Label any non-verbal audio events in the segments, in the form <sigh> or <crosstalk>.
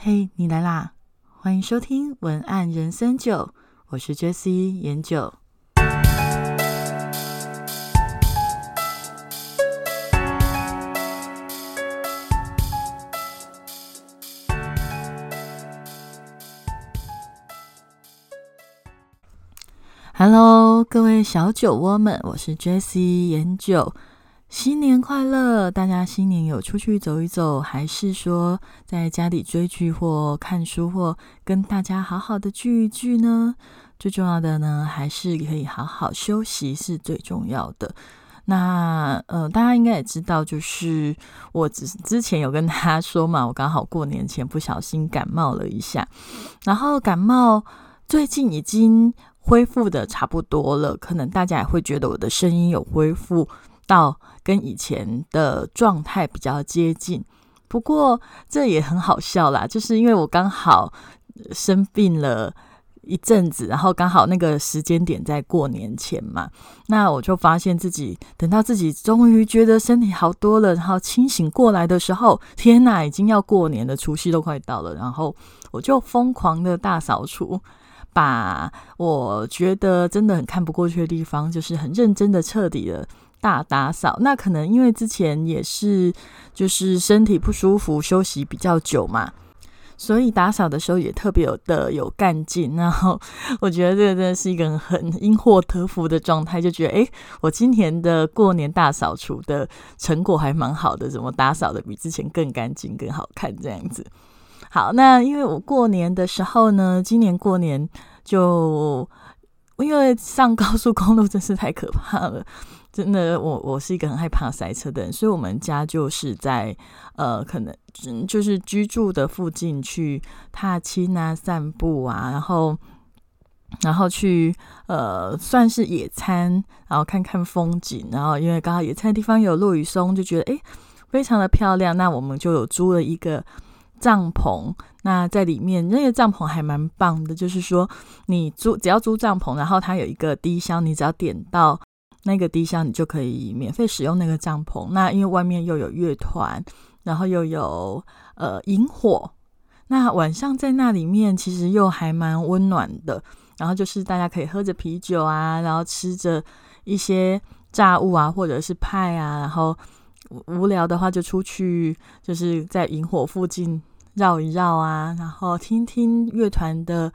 嘿，你来啦！欢迎收听文案人生九，我是 Jessie 研九。Hello，各位小酒窝们，我是 Jessie 研九。新年快乐！大家新年有出去走一走，还是说在家里追剧或看书，或跟大家好好的聚一聚呢？最重要的呢，还是可以好好休息是最重要的。那呃，大家应该也知道，就是我之之前有跟大家说嘛，我刚好过年前不小心感冒了一下，然后感冒最近已经恢复的差不多了，可能大家也会觉得我的声音有恢复到。跟以前的状态比较接近，不过这也很好笑啦，就是因为我刚好生病了一阵子，然后刚好那个时间点在过年前嘛，那我就发现自己等到自己终于觉得身体好多了，然后清醒过来的时候，天哪，已经要过年的除夕都快到了，然后我就疯狂的大扫除，把我觉得真的很看不过去的地方，就是很认真的彻底的。大打扫，那可能因为之前也是就是身体不舒服，休息比较久嘛，所以打扫的时候也特别有的有干劲。然后我觉得这个真的是一个很因祸得福的状态，就觉得诶，我今年的过年大扫除的成果还蛮好的，怎么打扫的比之前更干净、更好看这样子。好，那因为我过年的时候呢，今年过年就因为上高速公路真是太可怕了。真的，我我是一个很害怕塞车的人，所以我们家就是在呃，可能就是居住的附近去踏青啊、散步啊，然后然后去呃，算是野餐，然后看看风景，然后因为刚好野餐的地方有落雨松，就觉得哎，非常的漂亮。那我们就有租了一个帐篷，那在里面那个帐篷还蛮棒的，就是说你租只要租帐篷，然后它有一个低箱，你只要点到。那个地箱你就可以免费使用那个帐篷。那因为外面又有乐团，然后又有呃萤火，那晚上在那里面其实又还蛮温暖的。然后就是大家可以喝着啤酒啊，然后吃着一些炸物啊，或者是派啊，然后无聊的话就出去，就是在萤火附近绕一绕啊，然后听听乐团的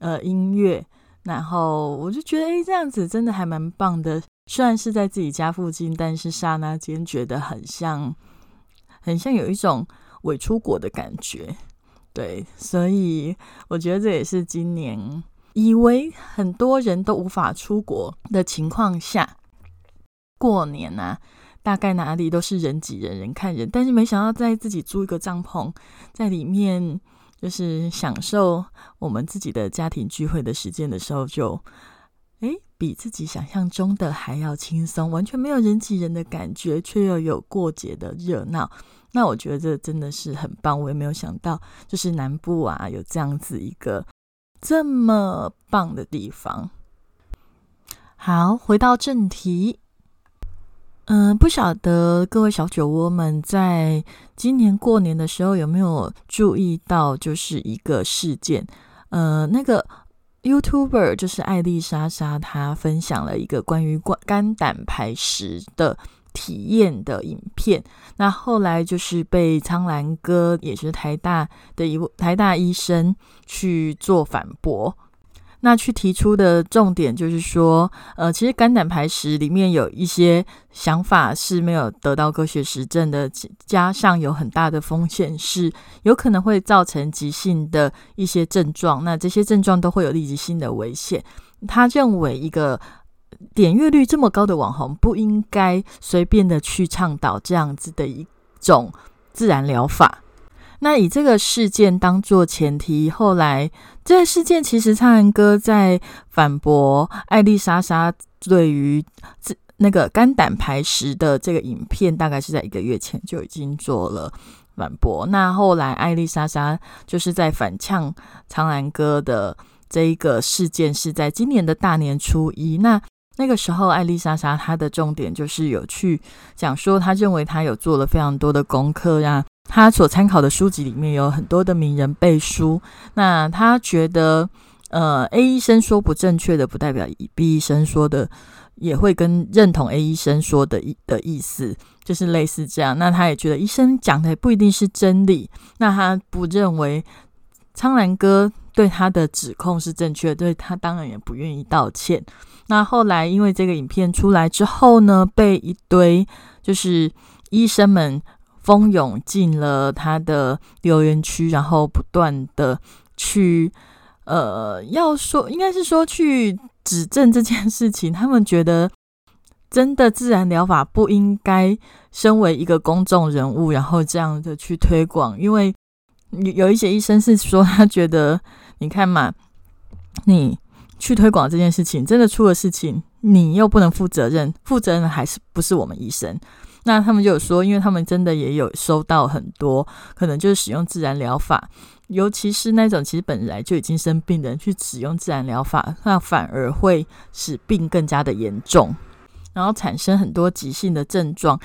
呃音乐。然后我就觉得，哎，这样子真的还蛮棒的。虽然是在自己家附近，但是刹那间觉得很像，很像有一种伪出国的感觉。对，所以我觉得这也是今年以为很多人都无法出国的情况下，过年啊，大概哪里都是人挤人，人看人。但是没想到在自己租一个帐篷，在里面就是享受我们自己的家庭聚会的时间的时候，就。比自己想象中的还要轻松，完全没有人挤人的感觉，却又有过节的热闹。那我觉得这真的是很棒，我也没有想到，就是南部啊有这样子一个这么棒的地方。好，回到正题，嗯，不晓得各位小酒窝们在今年过年的时候有没有注意到，就是一个事件，呃，那个。YouTuber 就是艾丽莎莎，她分享了一个关于肝胆排石的体验的影片。那后来就是被苍兰哥，也是台大的一位台大医生去做反驳。那去提出的重点就是说，呃，其实肝胆排石里面有一些想法是没有得到科学实证的，加上有很大的风险，是有可能会造成急性的一些症状。那这些症状都会有立即性的危险。他认为一个点阅率这么高的网红不应该随便的去倡导这样子的一种自然疗法。那以这个事件当做前提，后来这个事件其实苍兰哥在反驳艾丽莎莎对于这那个肝胆排石的这个影片，大概是在一个月前就已经做了反驳。那后来艾丽莎莎就是在反呛苍兰哥的这一个事件，是在今年的大年初一。那那个时候，艾丽莎莎她的重点就是有去讲说，她认为她有做了非常多的功课呀。他所参考的书籍里面有很多的名人背书，那他觉得，呃，A 医生说不正确的，不代表 B 医生说的也会跟认同 A 医生说的意的意思，就是类似这样。那他也觉得医生讲的也不一定是真理，那他不认为苍兰哥对他的指控是正确，对他当然也不愿意道歉。那后来因为这个影片出来之后呢，被一堆就是医生们。蜂拥进了他的留言区，然后不断的去，呃，要说应该是说去指证这件事情。他们觉得真的自然疗法不应该身为一个公众人物，然后这样的去推广。因为有有一些医生是说，他觉得你看嘛，你去推广这件事情，真的出了事情，你又不能负责任，负责任还是不是我们医生？那他们就有说，因为他们真的也有收到很多，可能就是使用自然疗法，尤其是那种其实本来就已经生病的人去使用自然疗法，那反而会使病更加的严重，然后产生很多急性的症状。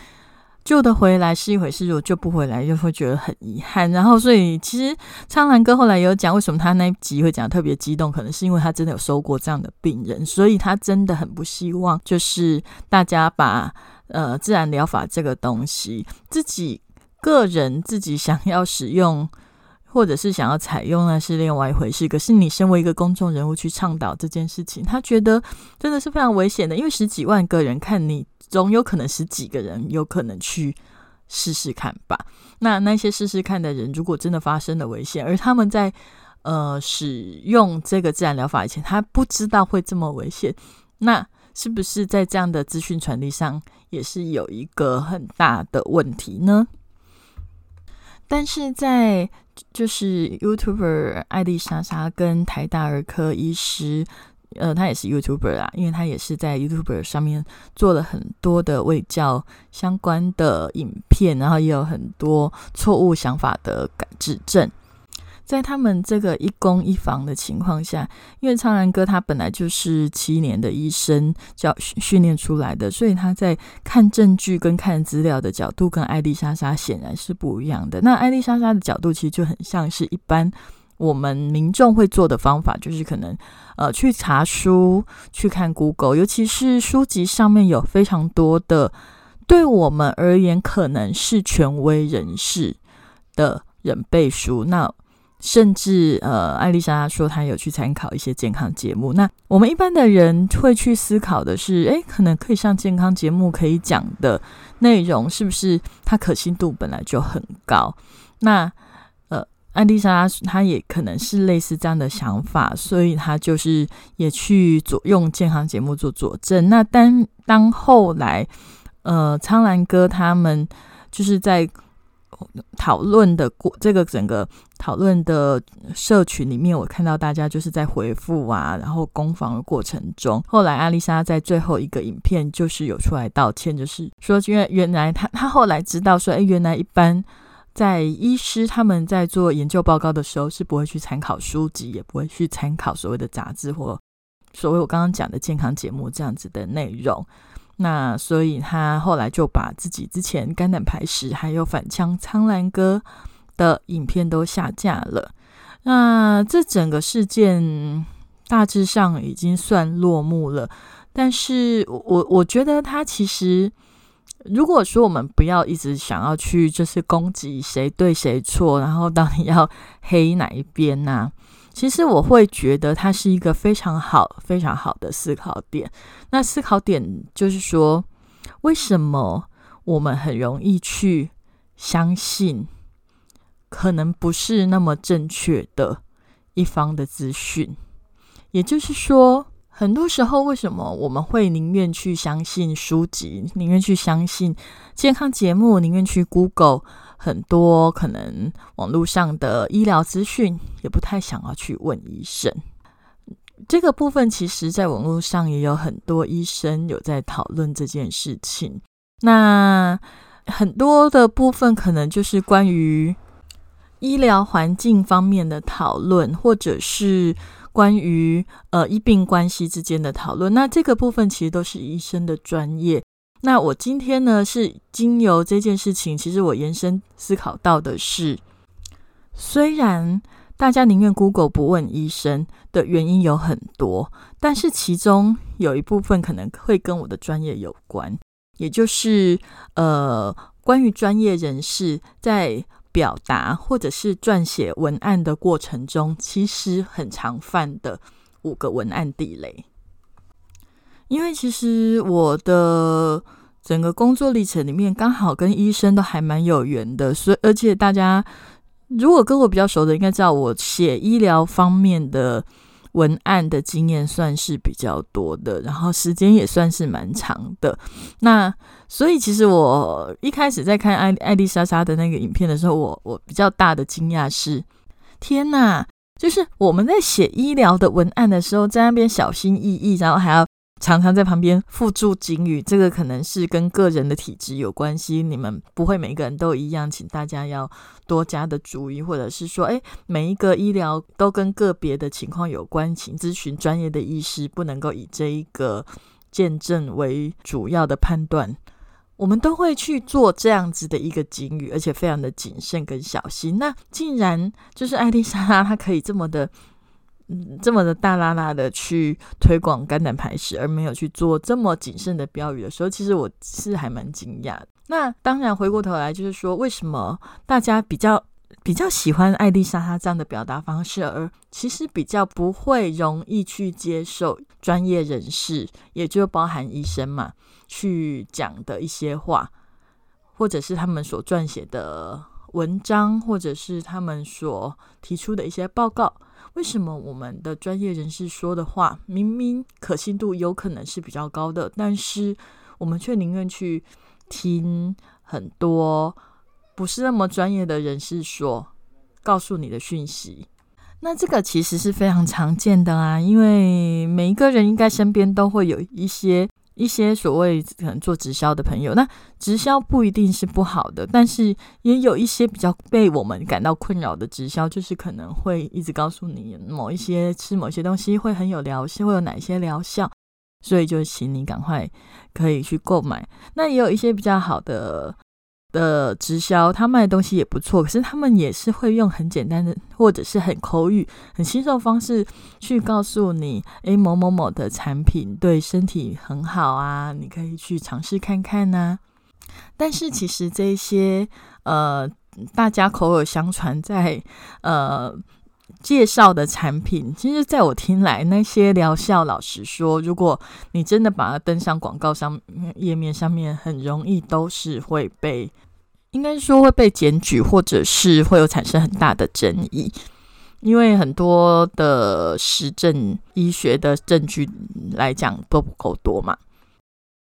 救得回来是一回事，如果救不回来，又会觉得很遗憾。然后，所以其实苍兰哥后来有讲，为什么他那一集会讲特别激动，可能是因为他真的有收过这样的病人，所以他真的很不希望就是大家把。呃，自然疗法这个东西，自己个人自己想要使用，或者是想要采用，那是另外一回事。可是你身为一个公众人物去倡导这件事情，他觉得真的是非常危险的，因为十几万个人看你，总有可能十几个人有可能去试试看吧。那那些试试看的人，如果真的发生了危险，而他们在呃使用这个自然疗法以前，他不知道会这么危险，那。是不是在这样的资讯传递上也是有一个很大的问题呢？但是在就是 YouTuber 艾丽莎莎跟台大儿科医师，呃，他也是 YouTuber 啊，因为他也是在 YouTuber 上面做了很多的卫教相关的影片，然后也有很多错误想法的改指正。在他们这个一公一房的情况下，因为苍兰哥他本来就是七年的医生教训练出来的，所以他在看证据跟看资料的角度跟艾丽莎莎显然是不一样的。那艾丽莎莎的角度其实就很像是一般我们民众会做的方法，就是可能呃去查书、去看 Google，尤其是书籍上面有非常多的对我们而言可能是权威人士的人背书。那甚至呃，艾丽莎说她有去参考一些健康节目。那我们一般的人会去思考的是，诶，可能可以上健康节目可以讲的内容，是不是它可信度本来就很高？那呃，艾丽莎她也可能是类似这样的想法，所以她就是也去左用健康节目做佐证。那当当后来呃，苍兰哥他们就是在。讨论的过这个整个讨论的社群里面，我看到大家就是在回复啊，然后攻防的过程中，后来阿丽莎在最后一个影片就是有出来道歉，就是说，因为原来他他后来知道说，哎，原来一般在医师他们在做研究报告的时候是不会去参考书籍，也不会去参考所谓的杂志或所谓我刚刚讲的健康节目这样子的内容。那所以他后来就把自己之前肝胆排石还有反枪苍兰哥的影片都下架了。那这整个事件大致上已经算落幕了。但是我我觉得他其实，如果说我们不要一直想要去就是攻击谁对谁错，然后到底要黑哪一边呢？其实我会觉得它是一个非常好、非常好的思考点。那思考点就是说，为什么我们很容易去相信可能不是那么正确的一方的资讯？也就是说，很多时候为什么我们会宁愿去相信书籍，宁愿去相信健康节目，宁愿去 Google？很多可能网络上的医疗资讯也不太想要去问医生，这个部分其实在网络上也有很多医生有在讨论这件事情。那很多的部分可能就是关于医疗环境方面的讨论，或者是关于呃医病关系之间的讨论。那这个部分其实都是医生的专业。那我今天呢，是经由这件事情，其实我延伸思考到的是，虽然大家宁愿 Google 不问医生的原因有很多，但是其中有一部分可能会跟我的专业有关，也就是呃，关于专业人士在表达或者是撰写文案的过程中，其实很常犯的五个文案地雷。因为其实我的整个工作历程里面，刚好跟医生都还蛮有缘的，所以而且大家如果跟我比较熟的，应该知道我写医疗方面的文案的经验算是比较多的，然后时间也算是蛮长的。那所以其实我一开始在看艾艾丽莎莎的那个影片的时候，我我比较大的惊讶是，天呐，就是我们在写医疗的文案的时候，在那边小心翼翼，然后还要。常常在旁边附注警语，这个可能是跟个人的体质有关系。你们不会每个人都一样，请大家要多加的注意，或者是说，哎，每一个医疗都跟个别的情况有关，请咨询专业的医师，不能够以这一个见证为主要的判断。我们都会去做这样子的一个警语，而且非常的谨慎跟小心。那竟然就是艾丽莎，她可以这么的。这么的大拉拉的去推广肝胆排石，而没有去做这么谨慎的标语的时候，其实我是还蛮惊讶。那当然，回过头来就是说，为什么大家比较比较喜欢艾丽莎她这样的表达方式，而其实比较不会容易去接受专业人士，也就包含医生嘛，去讲的一些话，或者是他们所撰写的文章，或者是他们所提出的一些报告。为什么我们的专业人士说的话，明明可信度有可能是比较高的，但是我们却宁愿去听很多不是那么专业的人士说告诉你的讯息？那这个其实是非常常见的啊，因为每一个人应该身边都会有一些。一些所谓可能做直销的朋友，那直销不一定是不好的，但是也有一些比较被我们感到困扰的直销，就是可能会一直告诉你某一些吃某些东西会很有疗效，会有哪些疗效，所以就请你赶快可以去购买。那也有一些比较好的。的直销，他卖的东西也不错，可是他们也是会用很简单的或者是很口语、很轻松方式去告诉你，诶，某某某的产品对身体很好啊，你可以去尝试看看呐。但是其实这些呃，大家口耳相传在呃介绍的产品，其实在我听来，那些疗效，老实说，如果你真的把它登上广告上页面上面，很容易都是会被。应该说会被检举，或者是会有产生很大的争议，因为很多的实证医学的证据来讲都不够多嘛。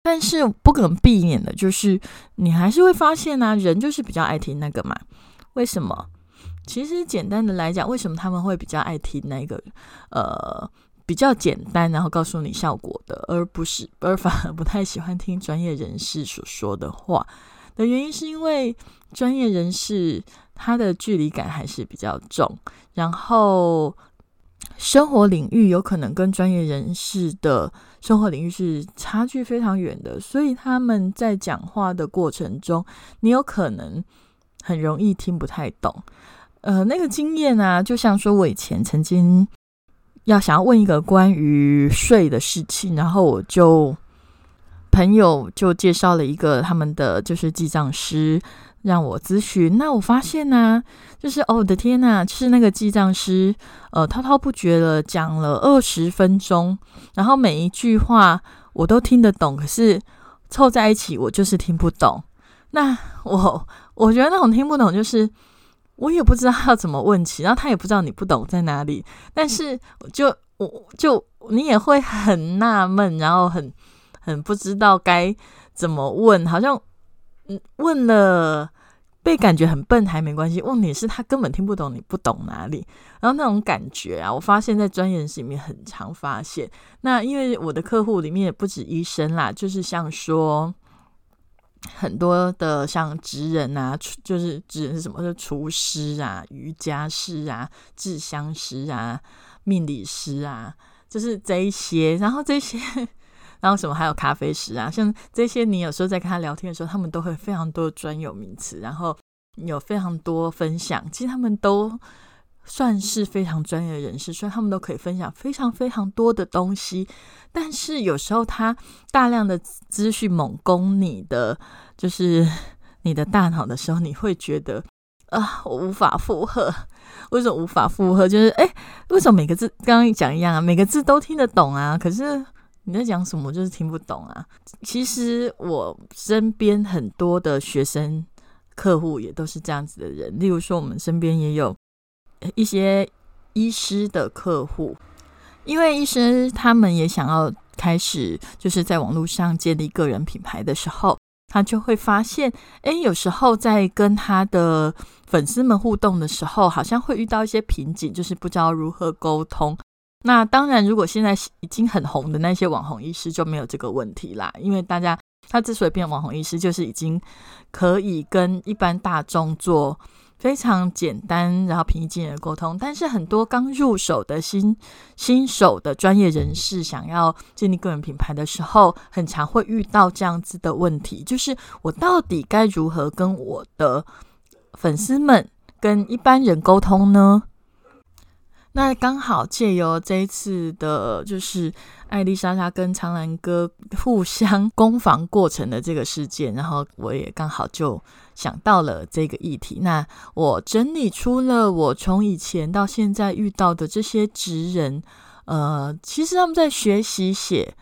但是不可能避免的，就是你还是会发现呢，人就是比较爱听那个嘛。为什么？其实简单的来讲，为什么他们会比较爱听那个？呃，比较简单，然后告诉你效果的，而不是而反而不太喜欢听专业人士所说的话。的原因是因为专业人士他的距离感还是比较重，然后生活领域有可能跟专业人士的生活领域是差距非常远的，所以他们在讲话的过程中，你有可能很容易听不太懂。呃，那个经验啊，就像说我以前曾经要想要问一个关于税的事情，然后我就。朋友就介绍了一个他们的就是记账师让我咨询，那我发现呢，就是哦我的天呐，就是那个记账师呃滔滔不绝的讲了二十分钟，然后每一句话我都听得懂，可是凑在一起我就是听不懂。那我我觉得那种听不懂，就是我也不知道要怎么问起，然后他也不知道你不懂在哪里，但是就我就你也会很纳闷，然后很。很不知道该怎么问，好像嗯问了被感觉很笨还没关系，问题是他根本听不懂你不懂哪里，然后那种感觉啊，我发现在专业人士里面很常发现。那因为我的客户里面也不止医生啦，就是像说很多的像职人啊，就是职人是什么？就厨师啊、瑜伽师啊、制香师啊、命理师啊，就是这一些，然后这些。<laughs> 然后什么还有咖啡师啊，像这些，你有时候在跟他聊天的时候，他们都会非常多专有名词，然后有非常多分享。其实他们都算是非常专业的人士，所以他们都可以分享非常非常多的东西。但是有时候他大量的资讯猛攻你的，就是 <laughs> 你的大脑的时候，你会觉得啊，我无法负荷。为什么无法负荷？就是哎，为什么每个字刚刚讲一样啊？每个字都听得懂啊，可是。你在讲什么？就是听不懂啊！其实我身边很多的学生、客户也都是这样子的人。例如说，我们身边也有一些医师的客户，因为医师他们也想要开始，就是在网络上建立个人品牌的时候，他就会发现，哎，有时候在跟他的粉丝们互动的时候，好像会遇到一些瓶颈，就是不知道如何沟通。那当然，如果现在已经很红的那些网红医师就没有这个问题啦，因为大家他之所以变网红医师，就是已经可以跟一般大众做非常简单然后平易近人的沟通。但是很多刚入手的新新手的专业人士想要建立个人品牌的时候，很常会遇到这样子的问题，就是我到底该如何跟我的粉丝们、跟一般人沟通呢？那刚好借由这一次的，就是艾丽莎莎跟苍兰哥互相攻防过程的这个事件，然后我也刚好就想到了这个议题。那我整理出了我从以前到现在遇到的这些职人，呃，其实他们在学习写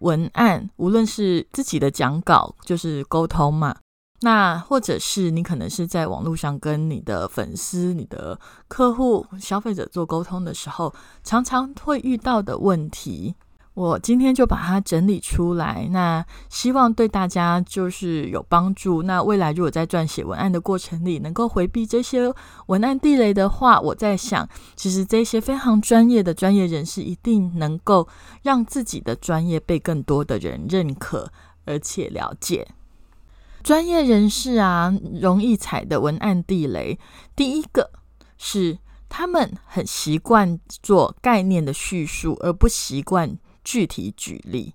文案，无论是自己的讲稿，就是沟通嘛。那或者是你可能是在网络上跟你的粉丝、你的客户、消费者做沟通的时候，常常会遇到的问题，我今天就把它整理出来。那希望对大家就是有帮助。那未来如果在撰写文案的过程里能够回避这些文案地雷的话，我在想，其实这些非常专业的专业人士一定能够让自己的专业被更多的人认可而且了解。专业人士啊，容易踩的文案地雷，第一个是他们很习惯做概念的叙述，而不习惯具体举例。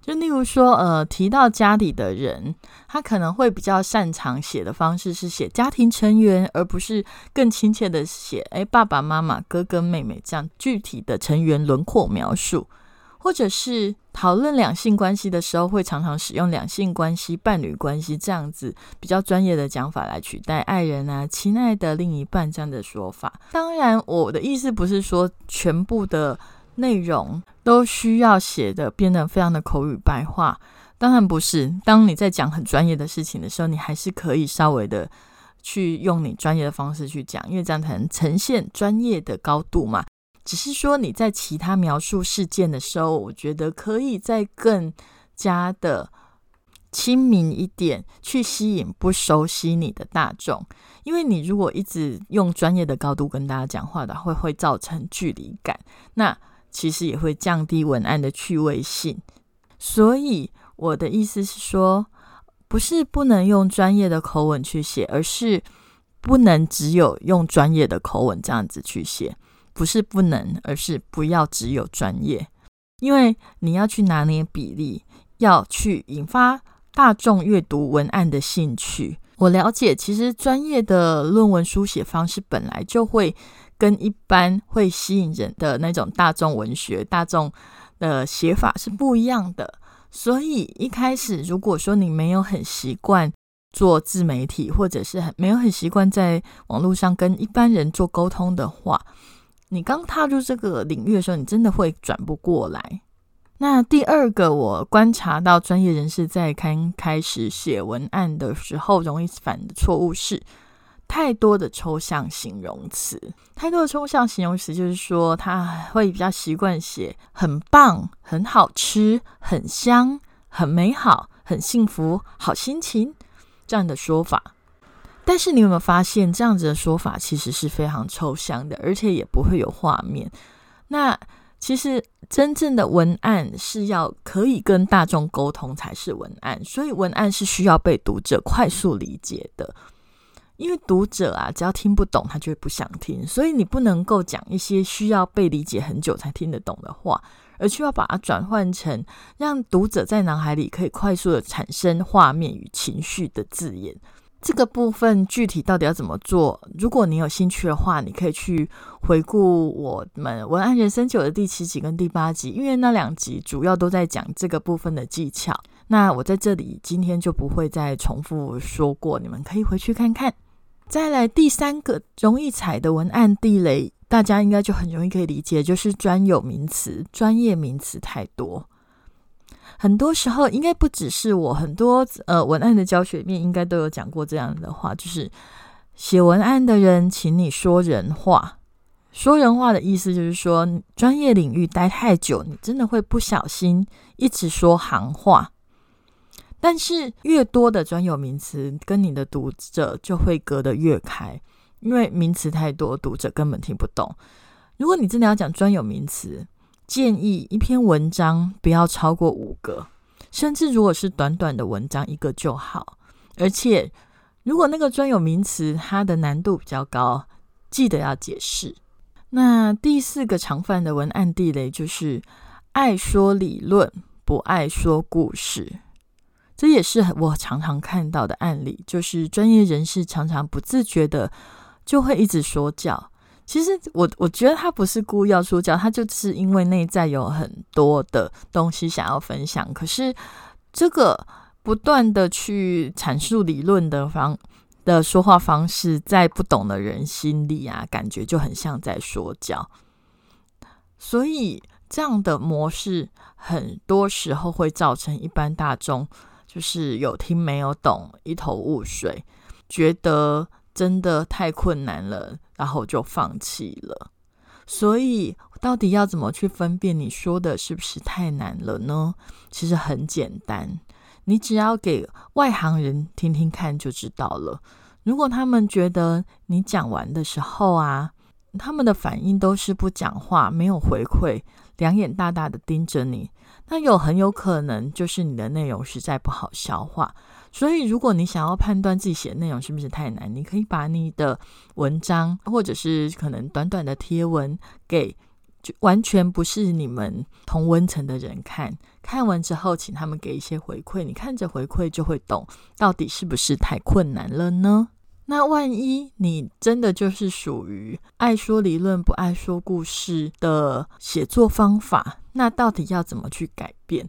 就例如说，呃，提到家里的人，他可能会比较擅长写的方式是写家庭成员，而不是更亲切的写，哎，爸爸妈妈、哥哥妹妹这样具体的成员轮廓描述。或者是讨论两性关系的时候，会常常使用两性关系、伴侣关系这样子比较专业的讲法来取代爱人啊、亲爱的另一半这样的说法。当然，我的意思不是说全部的内容都需要写的变得非常的口语白话，当然不是。当你在讲很专业的事情的时候，你还是可以稍微的去用你专业的方式去讲，因为这样才能呈现专业的高度嘛。只是说你在其他描述事件的时候，我觉得可以再更加的亲民一点，去吸引不熟悉你的大众。因为你如果一直用专业的高度跟大家讲话的话，会会造成距离感，那其实也会降低文案的趣味性。所以我的意思是说，不是不能用专业的口吻去写，而是不能只有用专业的口吻这样子去写。不是不能，而是不要只有专业，因为你要去拿捏比例，要去引发大众阅读文案的兴趣。我了解，其实专业的论文书写方式本来就会跟一般会吸引人的那种大众文学、大众的写法是不一样的。所以一开始，如果说你没有很习惯做自媒体，或者是很没有很习惯在网络上跟一般人做沟通的话，你刚踏入这个领域的时候，你真的会转不过来。那第二个，我观察到专业人士在刚开始写文案的时候，容易犯的错误是太多的抽象形容词。太多的抽象形容词，就是说他会比较习惯写很棒、很好吃、很香、很美好、很幸福、好心情这样的说法。但是你有没有发现，这样子的说法其实是非常抽象的，而且也不会有画面。那其实真正的文案是要可以跟大众沟通才是文案，所以文案是需要被读者快速理解的。因为读者啊，只要听不懂，他就会不想听。所以你不能够讲一些需要被理解很久才听得懂的话。而需要把它转换成让读者在脑海里可以快速的产生画面与情绪的字眼。这个部分具体到底要怎么做？如果你有兴趣的话，你可以去回顾我们文案人生九的第七集跟第八集，因为那两集主要都在讲这个部分的技巧。那我在这里今天就不会再重复说过，你们可以回去看看。再来第三个容易踩的文案地雷，大家应该就很容易可以理解，就是专有名词、专业名词太多。很多时候，应该不只是我，很多呃文案的教学面应该都有讲过这样的话，就是写文案的人，请你说人话。说人话的意思就是说，专业领域待太久，你真的会不小心一直说行话。但是越多的专有名词，跟你的读者就会隔得越开，因为名词太多，读者根本听不懂。如果你真的要讲专有名词，建议一篇文章不要超过五个，甚至如果是短短的文章，一个就好。而且，如果那个专有名词它的难度比较高，记得要解释。那第四个常犯的文案地雷就是爱说理论，不爱说故事。这也是我常常看到的案例，就是专业人士常常不自觉的就会一直说教。其实我我觉得他不是故意要说教，他就是因为内在有很多的东西想要分享。可是这个不断的去阐述理论的方的说话方式，在不懂的人心里啊，感觉就很像在说教。所以这样的模式，很多时候会造成一般大众就是有听没有懂，一头雾水，觉得。真的太困难了，然后就放弃了。所以，到底要怎么去分辨你说的是不是太难了呢？其实很简单，你只要给外行人听听看就知道了。如果他们觉得你讲完的时候啊，他们的反应都是不讲话、没有回馈，两眼大大的盯着你，那有很有可能就是你的内容实在不好消化。所以，如果你想要判断自己写的内容是不是太难，你可以把你的文章或者是可能短短的贴文给就完全不是你们同温层的人看，看完之后，请他们给一些回馈，你看着回馈就会懂到底是不是太困难了呢？那万一你真的就是属于爱说理论不爱说故事的写作方法，那到底要怎么去改变？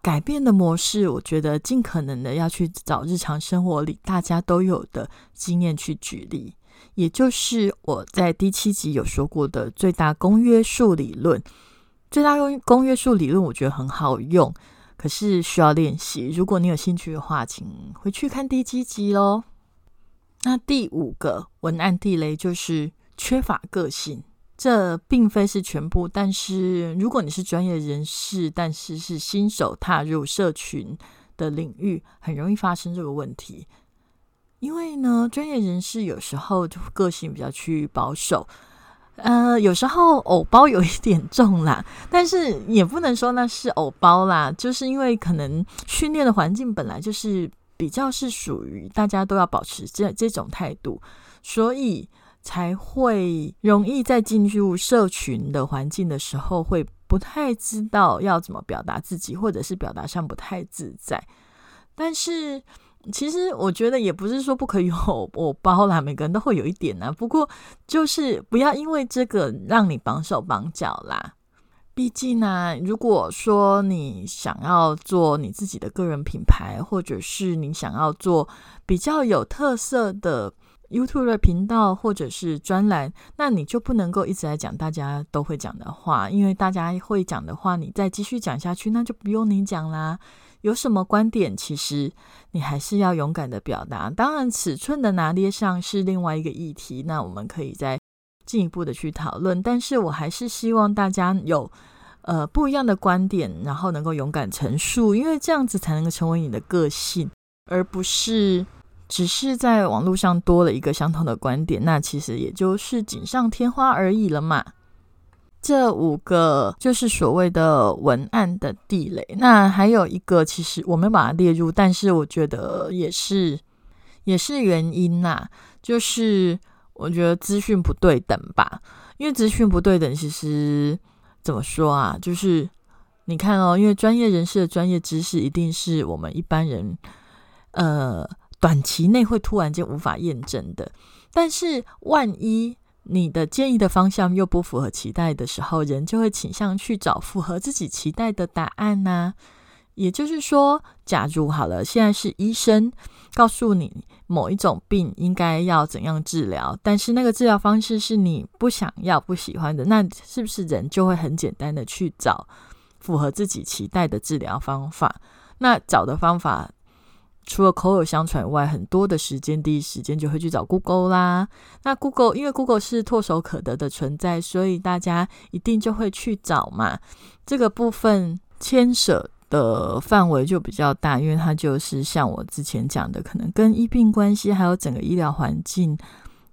改变的模式，我觉得尽可能的要去找日常生活里大家都有的经验去举例，也就是我在第七集有说过的最大公约数理论。最大公公约数理论我觉得很好用，可是需要练习。如果你有兴趣的话，请回去看第七集喽。那第五个文案地雷就是缺乏个性。这并非是全部，但是如果你是专业人士，但是是新手踏入社群的领域，很容易发生这个问题。因为呢，专业人士有时候就个性比较趋于保守，呃，有时候偶包有一点重啦，但是也不能说那是偶包啦，就是因为可能训练的环境本来就是比较是属于大家都要保持这这种态度，所以。才会容易在进入社群的环境的时候，会不太知道要怎么表达自己，或者是表达上不太自在。但是，其实我觉得也不是说不可以有我包啦，每个人都会有一点呢。不过，就是不要因为这个让你绑手绑脚啦。毕竟呢，如果说你想要做你自己的个人品牌，或者是你想要做比较有特色的。YouTube 的频道或者是专栏，那你就不能够一直在讲大家都会讲的话，因为大家会讲的话，你再继续讲下去，那就不用你讲啦。有什么观点，其实你还是要勇敢的表达。当然，尺寸的拿捏上是另外一个议题，那我们可以再进一步的去讨论。但是我还是希望大家有呃不一样的观点，然后能够勇敢陈述，因为这样子才能够成为你的个性，而不是。只是在网络上多了一个相同的观点，那其实也就是锦上添花而已了嘛。这五个就是所谓的文案的地雷。那还有一个，其实我没把它列入，但是我觉得也是也是原因呐，就是我觉得资讯不对等吧。因为资讯不对等，其实怎么说啊？就是你看哦，因为专业人士的专业知识一定是我们一般人呃短期内会突然间无法验证的。但是万一你的建议的方向又不符合期待的时候，人就会倾向去找符合自己期待的答案呐。也就是说，假如好了，现在是医生告诉你。某一种病应该要怎样治疗，但是那个治疗方式是你不想要、不喜欢的，那是不是人就会很简单的去找符合自己期待的治疗方法？那找的方法除了口耳相传外，很多的时间第一时间就会去找 Google 啦。那 Google 因为 Google 是唾手可得的存在，所以大家一定就会去找嘛。这个部分牵涉。的范围就比较大，因为它就是像我之前讲的，可能跟医病关系，还有整个医疗环境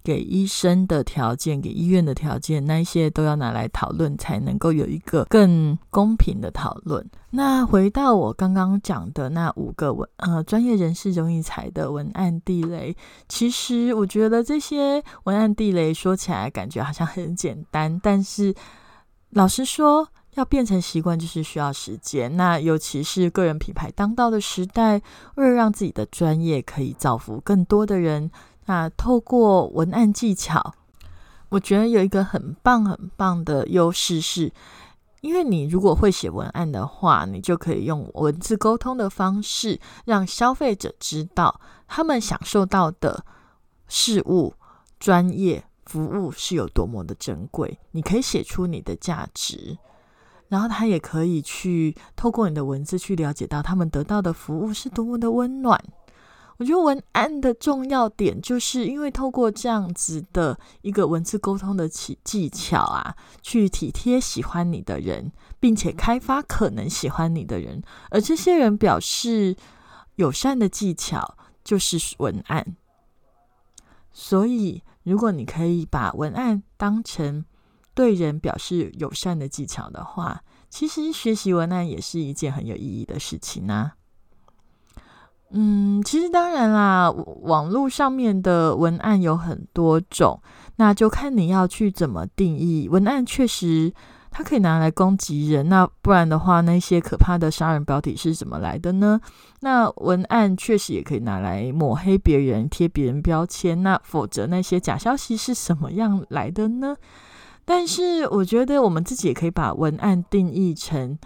给医生的条件、给医院的条件，那一些都要拿来讨论，才能够有一个更公平的讨论。那回到我刚刚讲的那五个文呃专业人士容易踩的文案地雷，其实我觉得这些文案地雷说起来感觉好像很简单，但是老实说。要变成习惯，就是需要时间。那尤其是个人品牌当道的时代，为了让自己的专业可以造福更多的人，那透过文案技巧，我觉得有一个很棒很棒的优势是，因为你如果会写文案的话，你就可以用文字沟通的方式，让消费者知道他们享受到的事物、专业服务是有多么的珍贵。你可以写出你的价值。然后他也可以去透过你的文字去了解到他们得到的服务是多么的温暖。我觉得文案的重要点就是因为透过这样子的一个文字沟通的技技巧啊，去体贴喜欢你的人，并且开发可能喜欢你的人，而这些人表示友善的技巧就是文案。所以，如果你可以把文案当成对人表示友善的技巧的话，其实学习文案也是一件很有意义的事情呢。嗯，其实当然啦，网络上面的文案有很多种，那就看你要去怎么定义文案。确实，它可以拿来攻击人，那不然的话，那些可怕的杀人标题是怎么来的呢？那文案确实也可以拿来抹黑别人、贴别人标签，那否则那些假消息是什么样来的呢？但是我觉得我们自己也可以把文案定义成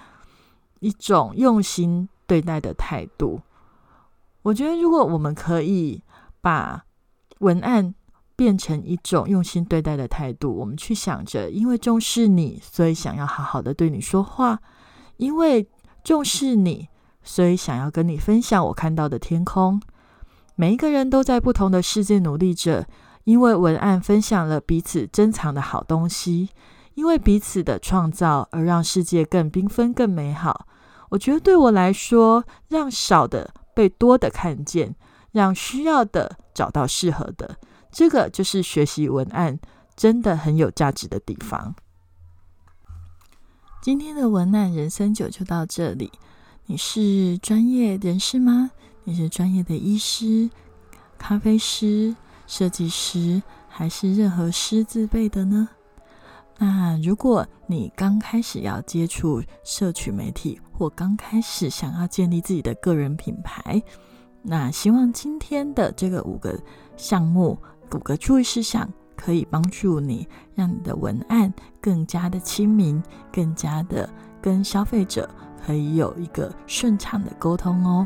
一种用心对待的态度。我觉得如果我们可以把文案变成一种用心对待的态度，我们去想着，因为重视你，所以想要好好的对你说话；因为重视你，所以想要跟你分享我看到的天空。每一个人都在不同的世界努力着。因为文案分享了彼此珍藏的好东西，因为彼此的创造而让世界更缤纷、更美好。我觉得对我来说，让少的被多的看见，让需要的找到适合的，这个就是学习文案真的很有价值的地方。今天的文案人生九就到这里。你是专业人士吗？你是专业的医师、咖啡师？设计师还是任何师自备的呢？那如果你刚开始要接触社群媒体，或刚开始想要建立自己的个人品牌，那希望今天的这个五个项目、五个注意事项，可以帮助你，让你的文案更加的亲民，更加的跟消费者可以有一个顺畅的沟通哦。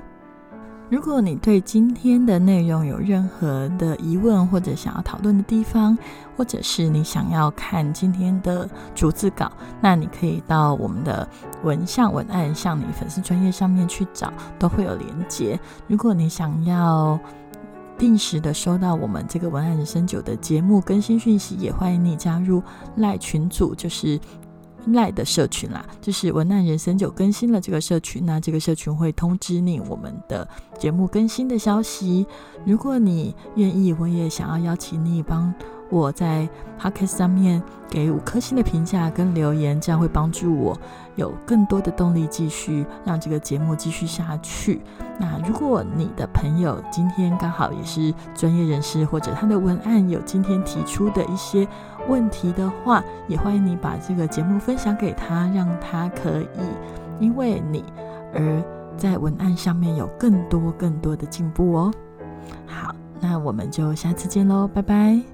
如果你对今天的内容有任何的疑问，或者想要讨论的地方，或者是你想要看今天的逐字稿，那你可以到我们的文像文案向你粉丝专业上面去找，都会有连接。如果你想要定时的收到我们这个文案人生九的节目更新讯息，也欢迎你加入赖群组，就是。赖的社群啦，就是文案人生就更新了这个社群，那这个社群会通知你我们的节目更新的消息。如果你愿意，我也想要邀请你帮我在 Podcast 上面给五颗星的评价跟留言，这样会帮助我有更多的动力继续让这个节目继续下去。那如果你的朋友今天刚好也是专业人士，或者他的文案有今天提出的一些问题的话，也欢迎你把这个节目分享给他，让他可以因为你而在文案上面有更多更多的进步哦。好，那我们就下次见喽，拜拜。